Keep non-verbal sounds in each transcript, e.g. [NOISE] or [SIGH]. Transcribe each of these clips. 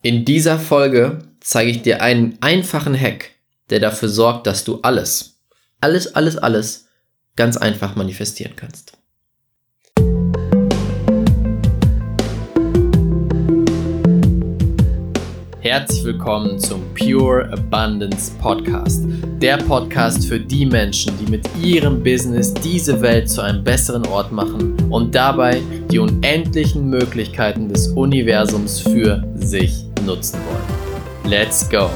In dieser Folge zeige ich dir einen einfachen Hack, der dafür sorgt, dass du alles, alles, alles, alles ganz einfach manifestieren kannst. Herzlich willkommen zum Pure Abundance Podcast. Der Podcast für die Menschen, die mit ihrem Business diese Welt zu einem besseren Ort machen und dabei die unendlichen Möglichkeiten des Universums für sich nutzen wollen. Let's go!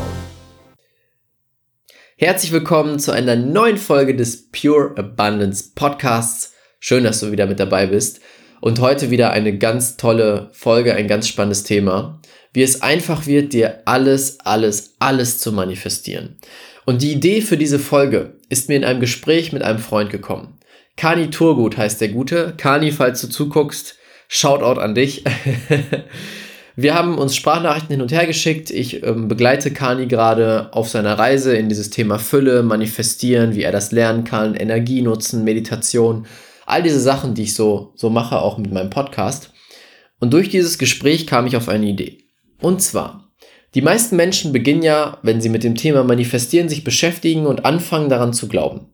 Herzlich willkommen zu einer neuen Folge des Pure Abundance Podcasts. Schön, dass du wieder mit dabei bist. Und heute wieder eine ganz tolle Folge, ein ganz spannendes Thema, wie es einfach wird, dir alles, alles, alles zu manifestieren. Und die Idee für diese Folge ist mir in einem Gespräch mit einem Freund gekommen. Kani Turgut heißt der Gute. Kani, falls du zuguckst, Shoutout an dich. [LAUGHS] Wir haben uns Sprachnachrichten hin und her geschickt. Ich ähm, begleite Kani gerade auf seiner Reise in dieses Thema Fülle, Manifestieren, wie er das lernen kann, Energie nutzen, Meditation, all diese Sachen, die ich so, so mache, auch mit meinem Podcast. Und durch dieses Gespräch kam ich auf eine Idee. Und zwar, die meisten Menschen beginnen ja, wenn sie mit dem Thema Manifestieren sich beschäftigen und anfangen daran zu glauben.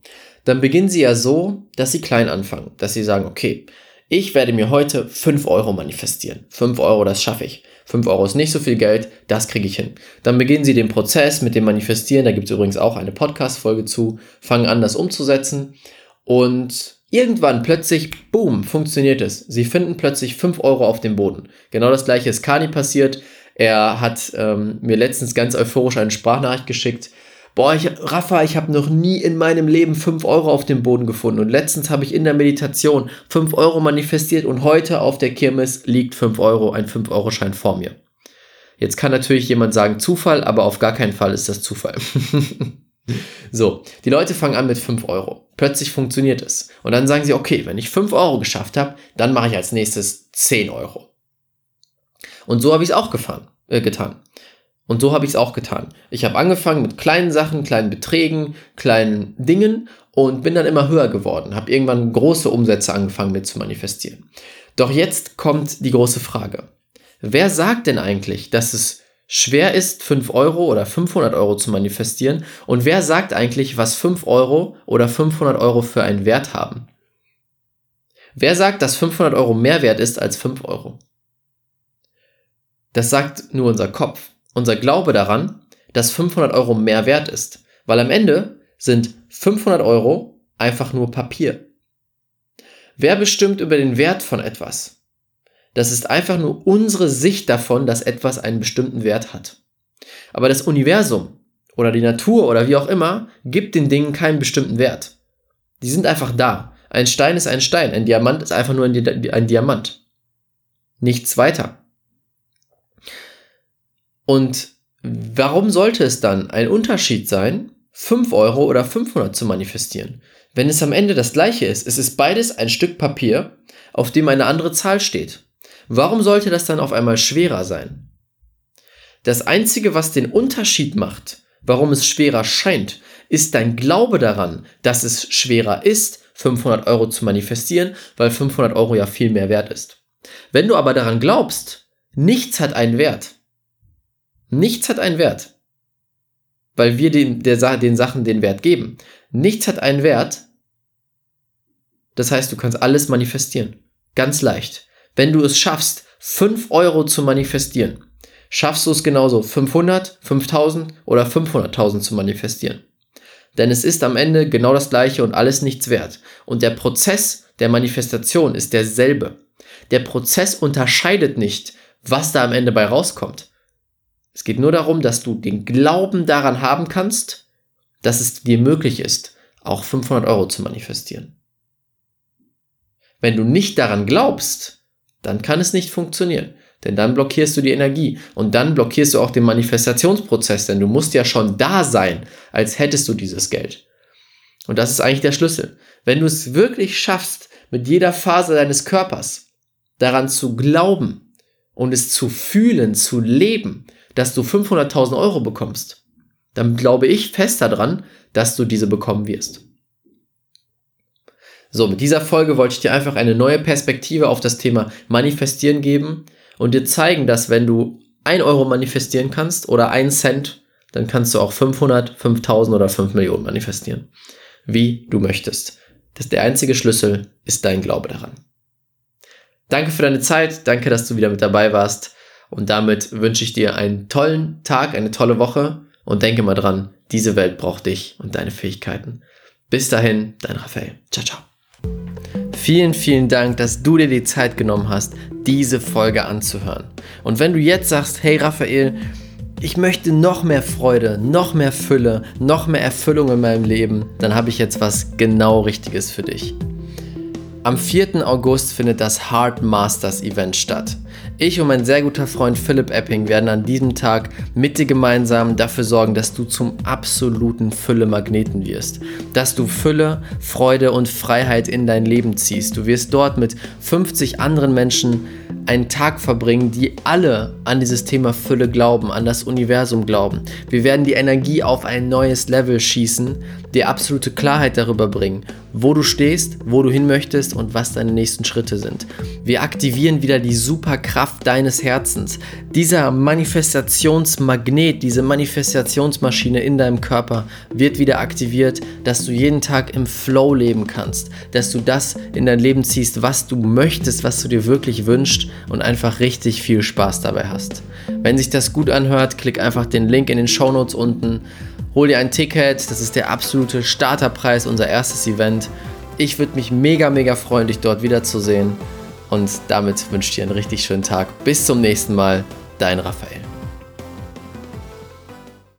Dann beginnen sie ja so, dass sie klein anfangen, dass sie sagen, okay, ich werde mir heute 5 Euro manifestieren. 5 Euro, das schaffe ich. 5 Euro ist nicht so viel Geld, das kriege ich hin. Dann beginnen Sie den Prozess mit dem Manifestieren, da gibt es übrigens auch eine Podcast-Folge zu, fangen an, das umzusetzen und irgendwann plötzlich, boom, funktioniert es. Sie finden plötzlich 5 Euro auf dem Boden. Genau das gleiche ist Kani passiert. Er hat ähm, mir letztens ganz euphorisch eine Sprachnachricht geschickt, boah, ich, Rafa, ich habe noch nie in meinem Leben 5 Euro auf dem Boden gefunden. Und letztens habe ich in der Meditation 5 Euro manifestiert und heute auf der Kirmes liegt 5 Euro, ein 5-Euro-Schein vor mir. Jetzt kann natürlich jemand sagen Zufall, aber auf gar keinen Fall ist das Zufall. [LAUGHS] so, die Leute fangen an mit 5 Euro. Plötzlich funktioniert es. Und dann sagen sie, okay, wenn ich 5 Euro geschafft habe, dann mache ich als nächstes 10 Euro. Und so habe ich es auch gefahren, äh, getan. Und so habe ich es auch getan. Ich habe angefangen mit kleinen Sachen, kleinen Beträgen, kleinen Dingen und bin dann immer höher geworden. Habe irgendwann große Umsätze angefangen mit zu manifestieren. Doch jetzt kommt die große Frage. Wer sagt denn eigentlich, dass es schwer ist, 5 Euro oder 500 Euro zu manifestieren? Und wer sagt eigentlich, was 5 Euro oder 500 Euro für einen Wert haben? Wer sagt, dass 500 Euro mehr wert ist als 5 Euro? Das sagt nur unser Kopf unser Glaube daran, dass 500 Euro mehr wert ist. Weil am Ende sind 500 Euro einfach nur Papier. Wer bestimmt über den Wert von etwas? Das ist einfach nur unsere Sicht davon, dass etwas einen bestimmten Wert hat. Aber das Universum oder die Natur oder wie auch immer gibt den Dingen keinen bestimmten Wert. Die sind einfach da. Ein Stein ist ein Stein, ein Diamant ist einfach nur ein, ein Diamant. Nichts weiter. Und warum sollte es dann ein Unterschied sein, 5 Euro oder 500 zu manifestieren? Wenn es am Ende das gleiche ist, es ist beides ein Stück Papier, auf dem eine andere Zahl steht. Warum sollte das dann auf einmal schwerer sein? Das Einzige, was den Unterschied macht, warum es schwerer scheint, ist dein Glaube daran, dass es schwerer ist, 500 Euro zu manifestieren, weil 500 Euro ja viel mehr wert ist. Wenn du aber daran glaubst, nichts hat einen Wert, Nichts hat einen Wert, weil wir den, der, den Sachen den Wert geben. Nichts hat einen Wert. Das heißt, du kannst alles manifestieren. Ganz leicht. Wenn du es schaffst, 5 Euro zu manifestieren, schaffst du es genauso 500, 5000 oder 500.000 zu manifestieren. Denn es ist am Ende genau das gleiche und alles nichts wert. Und der Prozess der Manifestation ist derselbe. Der Prozess unterscheidet nicht, was da am Ende bei rauskommt. Es geht nur darum, dass du den Glauben daran haben kannst, dass es dir möglich ist, auch 500 Euro zu manifestieren. Wenn du nicht daran glaubst, dann kann es nicht funktionieren. Denn dann blockierst du die Energie und dann blockierst du auch den Manifestationsprozess, denn du musst ja schon da sein, als hättest du dieses Geld. Und das ist eigentlich der Schlüssel. Wenn du es wirklich schaffst, mit jeder Phase deines Körpers daran zu glauben und es zu fühlen, zu leben, dass du 500.000 Euro bekommst, dann glaube ich fest daran, dass du diese bekommen wirst. So, mit dieser Folge wollte ich dir einfach eine neue Perspektive auf das Thema Manifestieren geben und dir zeigen, dass wenn du 1 Euro manifestieren kannst oder 1 Cent, dann kannst du auch 500, 5000 oder 5 Millionen manifestieren. Wie du möchtest. Das ist der einzige Schlüssel ist dein Glaube daran. Danke für deine Zeit, danke, dass du wieder mit dabei warst und damit wünsche ich dir einen tollen Tag, eine tolle Woche und denke mal dran, diese Welt braucht dich und deine Fähigkeiten. Bis dahin, dein Raphael. Ciao, ciao. Vielen, vielen Dank, dass du dir die Zeit genommen hast, diese Folge anzuhören. Und wenn du jetzt sagst, hey Raphael, ich möchte noch mehr Freude, noch mehr Fülle, noch mehr Erfüllung in meinem Leben, dann habe ich jetzt was genau Richtiges für dich. Am 4. August findet das Heart Masters Event statt. Ich und mein sehr guter Freund Philipp Epping werden an diesem Tag mit dir gemeinsam dafür sorgen, dass du zum absoluten Fülle-Magneten wirst. Dass du Fülle, Freude und Freiheit in dein Leben ziehst. Du wirst dort mit 50 anderen Menschen einen Tag verbringen, die alle an dieses Thema Fülle glauben, an das Universum glauben. Wir werden die Energie auf ein neues Level schießen, dir absolute Klarheit darüber bringen, wo du stehst, wo du hin möchtest und was deine nächsten Schritte sind. Wir aktivieren wieder die Superkraft deines Herzens. Dieser Manifestationsmagnet, diese Manifestationsmaschine in deinem Körper wird wieder aktiviert, dass du jeden Tag im Flow leben kannst, dass du das in dein Leben ziehst, was du möchtest, was du dir wirklich wünschst und einfach richtig viel Spaß dabei hast. Wenn sich das gut anhört, klick einfach den Link in den Show Notes unten, hol dir ein Ticket, das ist der absolute Starterpreis, unser erstes Event. Ich würde mich mega, mega freuen, dich dort wiederzusehen. Und damit wünsche ich dir einen richtig schönen Tag. Bis zum nächsten Mal, dein Raphael.